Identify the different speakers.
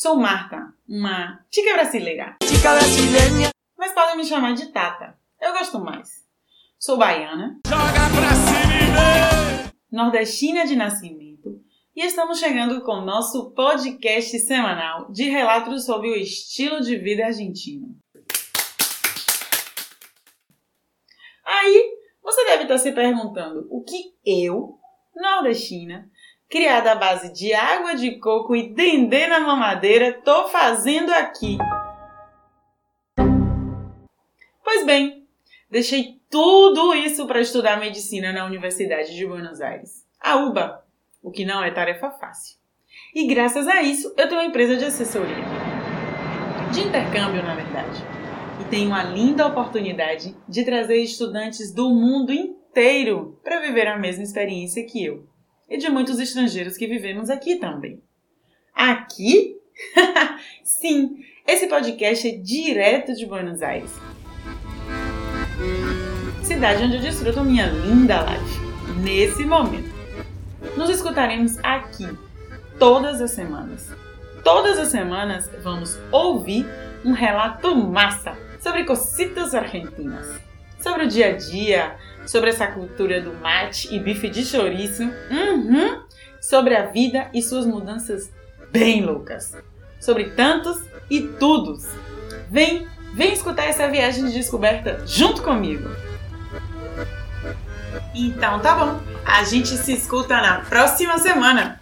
Speaker 1: Sou Marta, uma tica brasileira.
Speaker 2: Chica brasileña.
Speaker 1: Mas podem me chamar de Tata. Eu gosto mais. Sou baiana,
Speaker 2: Joga pra cima
Speaker 1: nordestina de nascimento e estamos chegando com nosso podcast semanal de relatos sobre o estilo de vida argentino. Aí você deve estar se perguntando o que eu, nordestina, criada à base de água de coco e dendê na mamadeira, tô fazendo aqui. Pois bem, deixei tudo isso para estudar medicina na Universidade de Buenos Aires, a UBA, o que não é tarefa fácil. E graças a isso, eu tenho uma empresa de assessoria. De intercâmbio, na verdade. E tenho a linda oportunidade de trazer estudantes do mundo inteiro para viver a mesma experiência que eu. E de muitos estrangeiros que vivemos aqui também. Aqui? Sim, esse podcast é direto de Buenos Aires cidade onde eu desfruto minha linda live, nesse momento. Nos escutaremos aqui todas as semanas. Todas as semanas vamos ouvir um relato massa sobre cositas argentinas, sobre o dia a dia, sobre essa cultura do mate e bife de chouriço, uhum, sobre a vida e suas mudanças bem loucas, sobre tantos e tudos. Vem, vem escutar essa viagem de descoberta junto comigo. Então tá bom. A gente se escuta na próxima semana.